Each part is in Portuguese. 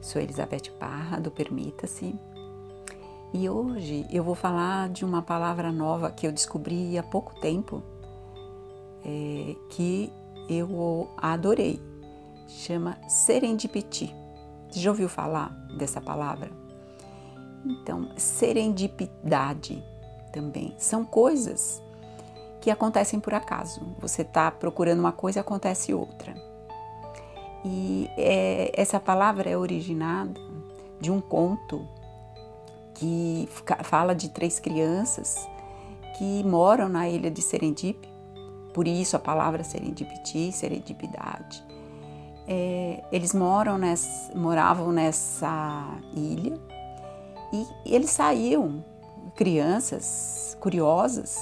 Sou Elizabeth Parra, do Permita-se. E hoje eu vou falar de uma palavra nova que eu descobri há pouco tempo, é, que eu adorei. Chama serendipity. Você já ouviu falar dessa palavra? Então, serendipidade também. São coisas que acontecem por acaso. Você está procurando uma coisa e acontece outra. E é, essa palavra é originada de um conto que fala de três crianças que moram na ilha de Serendip, por isso a palavra serendipity, serendipidade. É, eles moram nessa, moravam nessa ilha e eles saíam, crianças curiosas,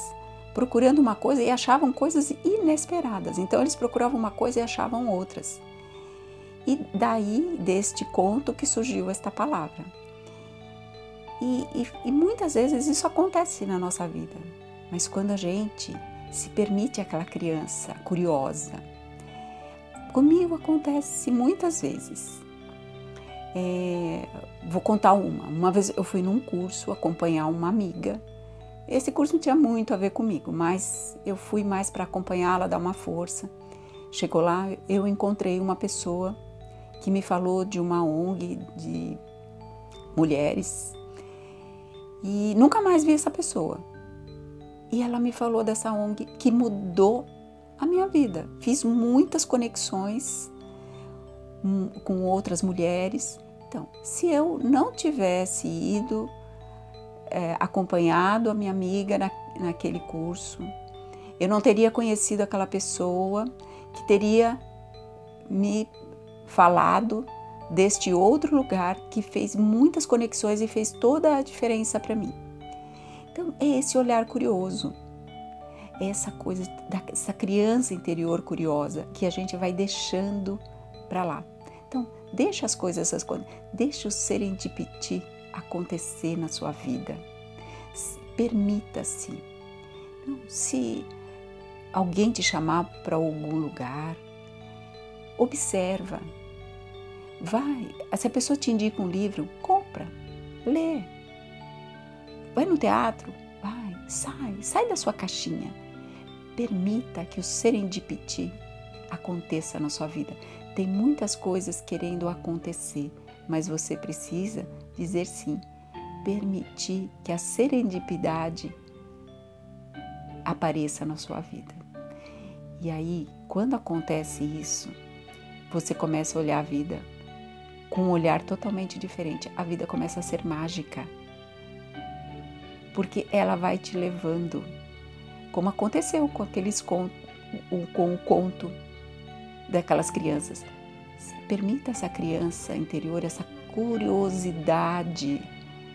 procurando uma coisa e achavam coisas inesperadas. Então eles procuravam uma coisa e achavam outras. E daí, deste conto, que surgiu esta palavra. E, e, e, muitas vezes isso acontece na nossa vida, mas quando a gente se permite aquela criança curiosa, comigo acontece muitas vezes. É, vou contar uma. Uma vez eu fui num curso acompanhar uma amiga. Esse curso não tinha muito a ver comigo, mas eu fui mais para acompanhá-la, dar uma força. Chegou lá, eu encontrei uma pessoa que me falou de uma ONG de mulheres e nunca mais vi essa pessoa. E ela me falou dessa ONG que mudou a minha vida. Fiz muitas conexões hum, com outras mulheres. Então, se eu não tivesse ido é, acompanhado a minha amiga na, naquele curso, eu não teria conhecido aquela pessoa que teria me falado deste outro lugar que fez muitas conexões e fez toda a diferença para mim. Então, é esse olhar curioso, é essa coisa dessa criança interior curiosa que a gente vai deixando para lá. Então, deixa as coisas, essas coisas, deixa o serendipity acontecer na sua vida. Permita-se. Se alguém te chamar para algum lugar, observa, Vai, se a pessoa te indica um livro, compra, lê. Vai no teatro, vai, sai, sai da sua caixinha. Permita que o serendipity aconteça na sua vida. Tem muitas coisas querendo acontecer, mas você precisa dizer sim. Permitir que a serendipidade apareça na sua vida. E aí, quando acontece isso, você começa a olhar a vida com um olhar totalmente diferente. A vida começa a ser mágica. Porque ela vai te levando, como aconteceu com aqueles com, com o conto daquelas crianças. Permita essa criança interior, essa curiosidade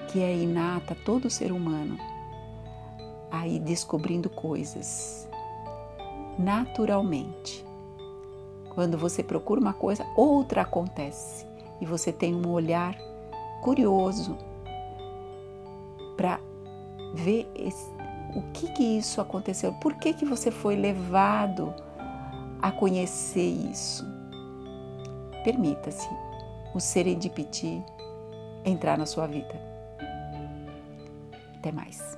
que é inata a todo ser humano, aí descobrindo coisas naturalmente. Quando você procura uma coisa, outra acontece e você tem um olhar curioso para ver esse, o que que isso aconteceu, por que que você foi levado a conhecer isso. Permita-se o serendipity entrar na sua vida. Até mais.